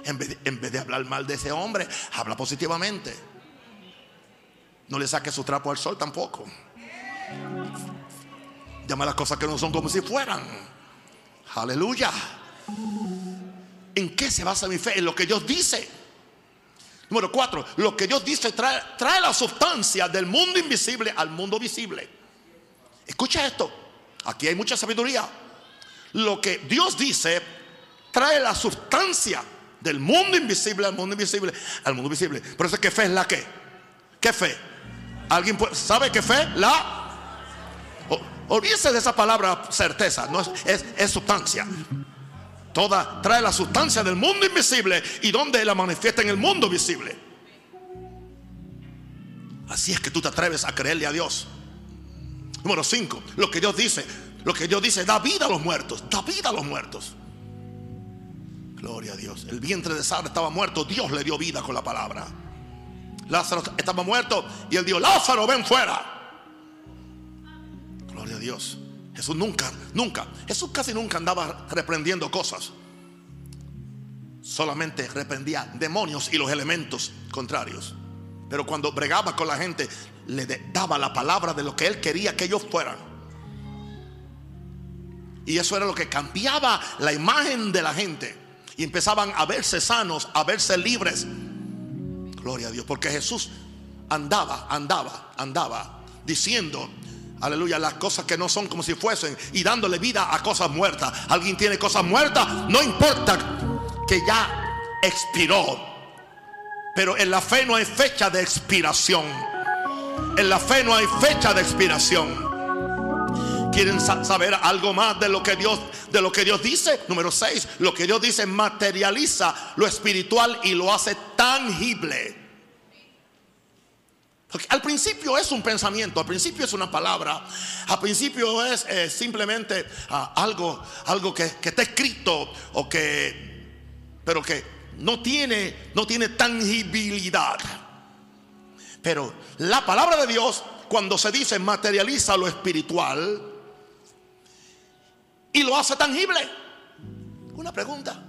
En vez de hablar mal de ese hombre, habla positivamente. No le saque su trapo al sol tampoco. Llama las cosas que no son como si fueran. Aleluya. ¿En qué se basa mi fe? En lo que Dios dice. Número cuatro, lo que Dios dice trae, la sustancia del mundo invisible al mundo visible. Escucha esto. Aquí hay mucha sabiduría. Lo que Dios dice trae la sustancia del mundo invisible al mundo invisible, al mundo visible. Por eso es que fe es la que. ¿Qué fe? ¿Alguien sabe qué fe? La. Olvídese de esa palabra certeza, no es, es, sustancia. Toda trae la sustancia del mundo invisible y donde la manifiesta en el mundo visible. Así es que tú te atreves a creerle a Dios. Número 5, lo que Dios dice, lo que Dios dice, da vida a los muertos, da vida a los muertos. Gloria a Dios. El vientre de Sara estaba muerto, Dios le dio vida con la palabra. Lázaro estaba muerto y él dijo, Lázaro, ven fuera. Gloria a Dios. Jesús nunca, nunca, Jesús casi nunca andaba reprendiendo cosas. Solamente reprendía demonios y los elementos contrarios. Pero cuando bregaba con la gente, le daba la palabra de lo que él quería que ellos fueran. Y eso era lo que cambiaba la imagen de la gente. Y empezaban a verse sanos, a verse libres, Gloria a Dios. Porque Jesús andaba, andaba, andaba diciendo, aleluya, las cosas que no son como si fuesen y dándole vida a cosas muertas. Alguien tiene cosas muertas, no importa que ya expiró. Pero en la fe no hay fecha de expiración. En la fe no hay fecha de expiración. ¿Quieren saber algo más de lo que Dios de lo que Dios dice? Número 6, lo que Dios dice materializa lo espiritual y lo hace tangible. Al principio es un pensamiento, al principio es una palabra, al principio es eh, simplemente ah, algo, algo que, que, está escrito o que, pero que no tiene, no tiene tangibilidad. Pero la palabra de Dios, cuando se dice materializa lo espiritual, y lo hace tangible. Una pregunta.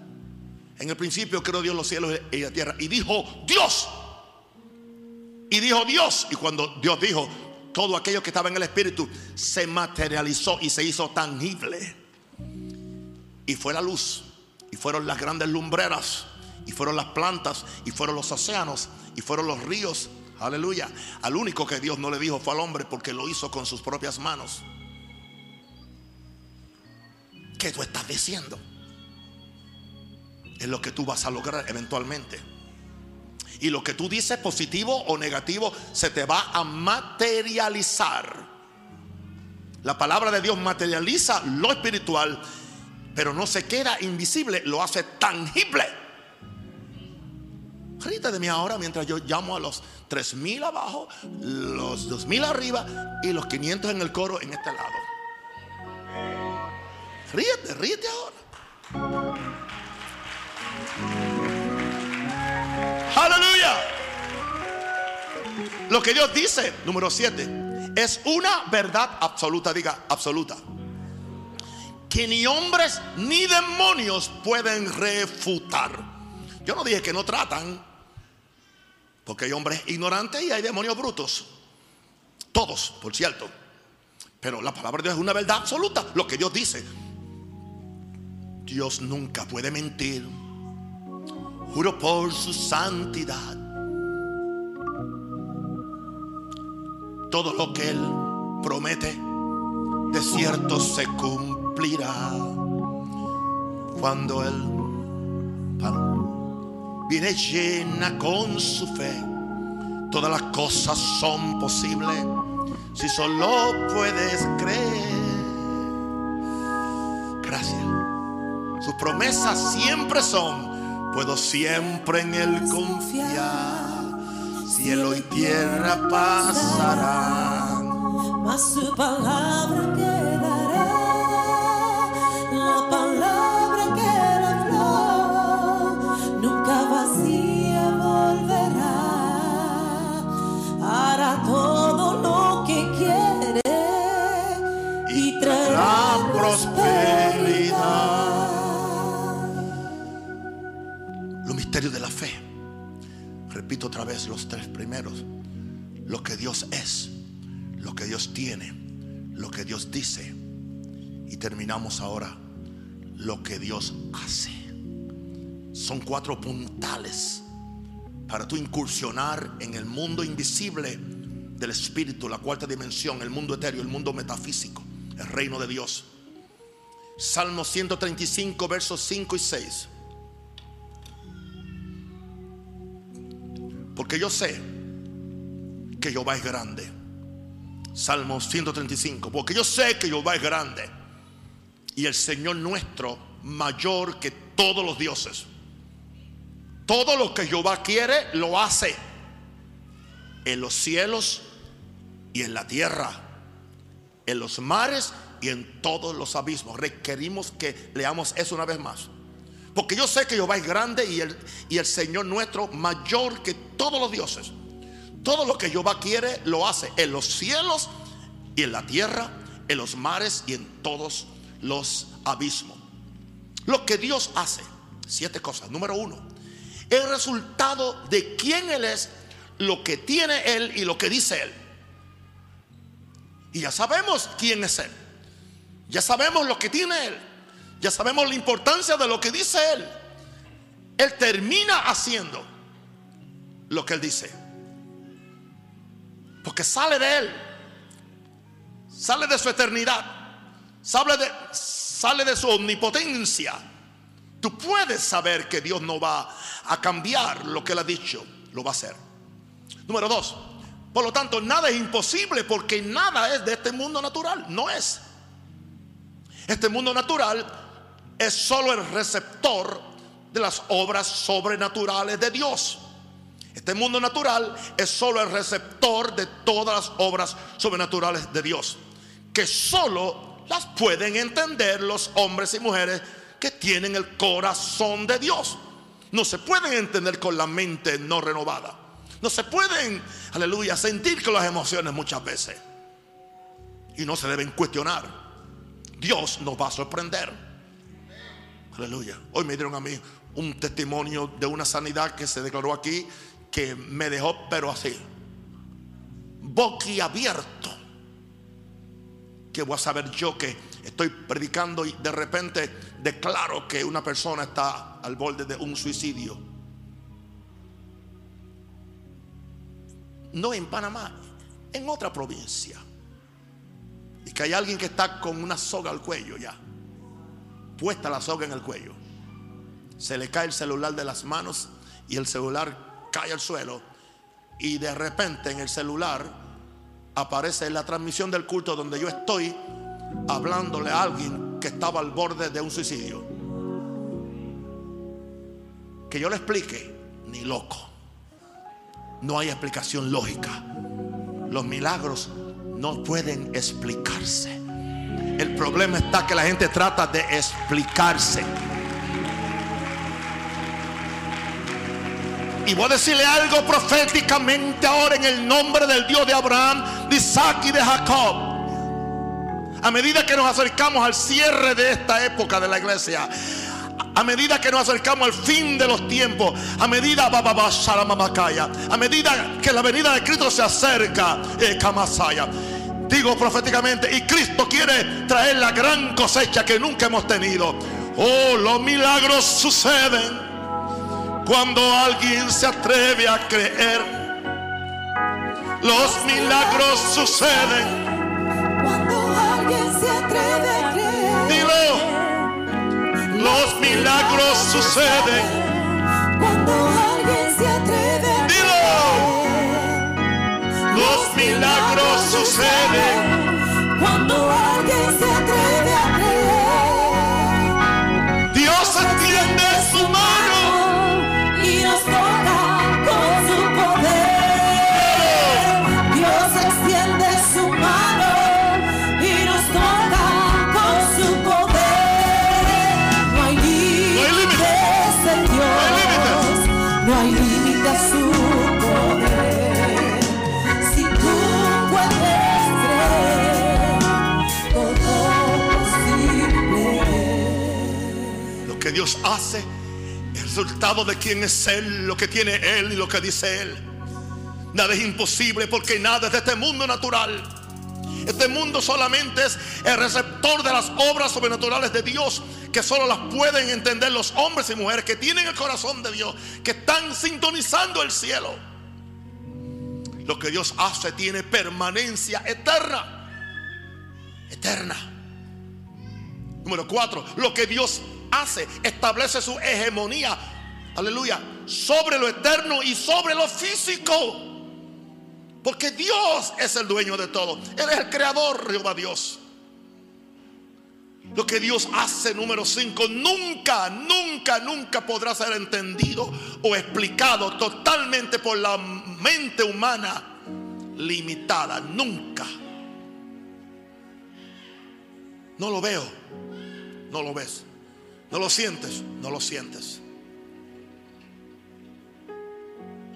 En el principio creó Dios los cielos y la tierra. Y dijo Dios. Y dijo Dios. Y cuando Dios dijo, todo aquello que estaba en el Espíritu se materializó y se hizo tangible. Y fue la luz. Y fueron las grandes lumbreras. Y fueron las plantas. Y fueron los océanos. Y fueron los ríos. Aleluya. Al único que Dios no le dijo fue al hombre porque lo hizo con sus propias manos. ¿Qué tú estás diciendo? Es lo que tú vas a lograr eventualmente. Y lo que tú dices positivo o negativo se te va a materializar. La palabra de Dios materializa lo espiritual, pero no se queda invisible, lo hace tangible. Ríete de mí ahora mientras yo llamo a los 3000 abajo, los 2000 arriba y los 500 en el coro en este lado. Ríete, ríete ahora. Aleluya. Lo que Dios dice, número 7, es una verdad absoluta, diga absoluta. Que ni hombres ni demonios pueden refutar. Yo no dije que no tratan, porque hay hombres ignorantes y hay demonios brutos. Todos, por cierto. Pero la palabra de Dios es una verdad absoluta, lo que Dios dice. Dios nunca puede mentir. Juro por su santidad. Todo lo que Él promete, de cierto se cumplirá. Cuando Él viene llena con su fe, todas las cosas son posibles si solo puedes creer. Gracias. Sus promesas siempre son, puedo siempre en Él confiar. Cielo y tierra pasarán, mas su palabra los tres primeros. Lo que Dios es, lo que Dios tiene, lo que Dios dice. Y terminamos ahora lo que Dios hace. Son cuatro puntales para tú incursionar en el mundo invisible del espíritu, la cuarta dimensión, el mundo etéreo, el mundo metafísico, el reino de Dios. Salmo 135, versos 5 y 6. Porque yo sé que Jehová es grande. Salmo 135. Porque yo sé que Jehová es grande. Y el Señor nuestro mayor que todos los dioses. Todo lo que Jehová quiere lo hace. En los cielos y en la tierra. En los mares y en todos los abismos. Requerimos que leamos eso una vez más. Porque yo sé que Jehová es grande y el, y el Señor nuestro mayor que todos los dioses. Todo lo que Jehová quiere lo hace en los cielos y en la tierra, en los mares y en todos los abismos. Lo que Dios hace, siete cosas. Número uno, el resultado de quién Él es, lo que tiene Él y lo que dice Él. Y ya sabemos quién es Él. Ya sabemos lo que tiene Él. Ya sabemos la importancia de lo que dice Él. Él termina haciendo lo que Él dice. Porque sale de Él. Sale de su eternidad. Sale de, sale de su omnipotencia. Tú puedes saber que Dios no va a cambiar lo que Él ha dicho. Lo va a hacer. Número dos. Por lo tanto, nada es imposible porque nada es de este mundo natural. No es. Este mundo natural es solo el receptor de las obras sobrenaturales de Dios. Este mundo natural es solo el receptor de todas las obras sobrenaturales de Dios, que solo las pueden entender los hombres y mujeres que tienen el corazón de Dios. No se pueden entender con la mente no renovada. No se pueden, aleluya, sentir con las emociones muchas veces. Y no se deben cuestionar. Dios nos va a sorprender. Aleluya. Hoy me dieron a mí un testimonio de una sanidad que se declaró aquí que me dejó, pero así, boquiabierto. Que voy a saber yo que estoy predicando y de repente declaro que una persona está al borde de un suicidio. No en Panamá, en otra provincia. Y que hay alguien que está con una soga al cuello ya. Puesta la soga en el cuello. Se le cae el celular de las manos y el celular cae al suelo. Y de repente en el celular aparece la transmisión del culto donde yo estoy hablándole a alguien que estaba al borde de un suicidio. Que yo le explique, ni loco. No hay explicación lógica. Los milagros no pueden explicarse. El problema está que la gente trata de explicarse. Y voy a decirle algo proféticamente ahora en el nombre del Dios de Abraham, de Isaac y de Jacob. A medida que nos acercamos al cierre de esta época de la iglesia, a medida que nos acercamos al fin de los tiempos, a medida a medida que la venida de Cristo se acerca, eh, Kamasaya, digo proféticamente, y Cristo quiere traer la gran cosecha que nunca hemos tenido. Oh, los milagros suceden cuando alguien se atreve a creer. Los milagros suceden se atreve a creer. Dilo. Los milagros suceden. Cuando suceden. Cuando alguien se Dios hace el resultado de quién es Él, lo que tiene Él y lo que dice Él. Nada es imposible porque nada es de este mundo natural. Este mundo solamente es el receptor de las obras sobrenaturales de Dios que solo las pueden entender los hombres y mujeres que tienen el corazón de Dios, que están sintonizando el cielo. Lo que Dios hace tiene permanencia eterna. Eterna. Número cuatro, lo que Dios hace establece su hegemonía, aleluya, sobre lo eterno y sobre lo físico. Porque Dios es el dueño de todo. Él es el creador, Jehová Dios. Lo que Dios hace, número 5, nunca, nunca, nunca podrá ser entendido o explicado totalmente por la mente humana limitada. Nunca. No lo veo. No lo ves. No lo sientes. No lo sientes.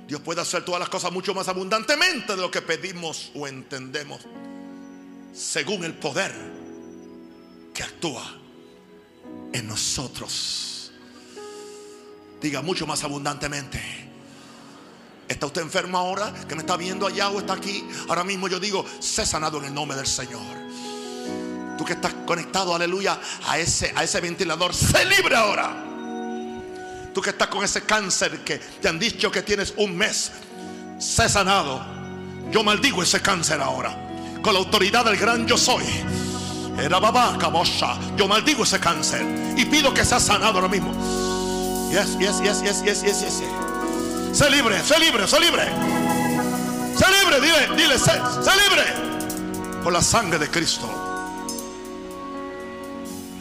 Dios puede hacer todas las cosas mucho más abundantemente de lo que pedimos o entendemos. Según el poder que actúa en nosotros. Diga mucho más abundantemente. ¿Está usted enfermo ahora? Que me está viendo allá o está aquí. Ahora mismo yo digo, sé sanado en el nombre del Señor. Tú que estás conectado, aleluya, a ese, a ese ventilador, sé libre ahora. Tú que estás con ese cáncer que te han dicho que tienes un mes, sé sanado. Yo maldigo ese cáncer ahora. Con la autoridad del gran yo soy. Era babá, cabosha. Yo maldigo ese cáncer. Y pido que sea sanado ahora mismo. Yes, yes, yes, yes, yes, yes, yes. Sé libre, sé libre, sé libre. Sé libre, dile, dile, sé, sé libre. Por la sangre de Cristo.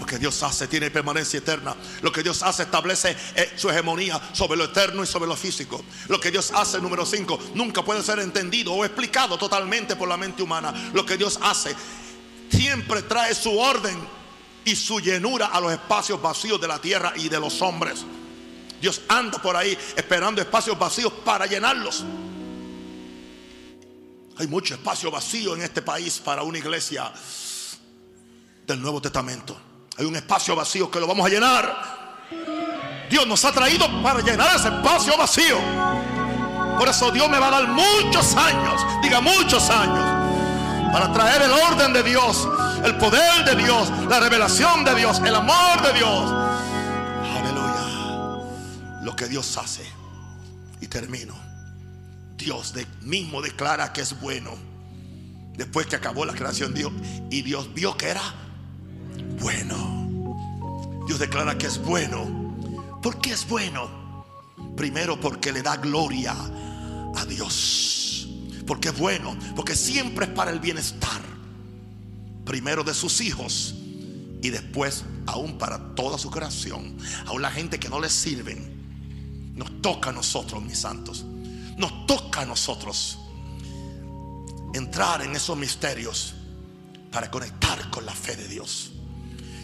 Que Dios hace tiene permanencia eterna. Lo que Dios hace establece eh, su hegemonía sobre lo eterno y sobre lo físico. Lo que Dios hace, número 5, nunca puede ser entendido o explicado totalmente por la mente humana. Lo que Dios hace siempre trae su orden y su llenura a los espacios vacíos de la tierra y de los hombres. Dios anda por ahí esperando espacios vacíos para llenarlos. Hay mucho espacio vacío en este país para una iglesia del Nuevo Testamento. Hay un espacio vacío que lo vamos a llenar. Dios nos ha traído para llenar ese espacio vacío. Por eso Dios me va a dar muchos años, diga muchos años, para traer el orden de Dios, el poder de Dios, la revelación de Dios, el amor de Dios. Aleluya. Lo que Dios hace. Y termino. Dios mismo declara que es bueno. Después que acabó la creación, Dios, y Dios vio que era bueno. Dios declara que es bueno. ¿Por qué es bueno? Primero porque le da gloria a Dios. Porque es bueno, porque siempre es para el bienestar. Primero de sus hijos y después aún para toda su creación. Aún la gente que no le sirven. Nos toca a nosotros, mis santos. Nos toca a nosotros entrar en esos misterios para conectar con la fe de Dios.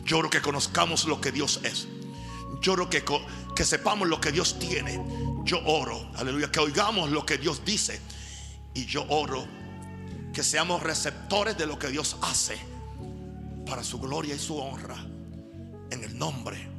Yo creo que conozcamos lo que Dios es. Yo creo que, que sepamos lo que Dios tiene. yo oro, aleluya, que oigamos lo que Dios dice. Y yo oro que seamos receptores de lo que Dios hace para su gloria y su honra. En el nombre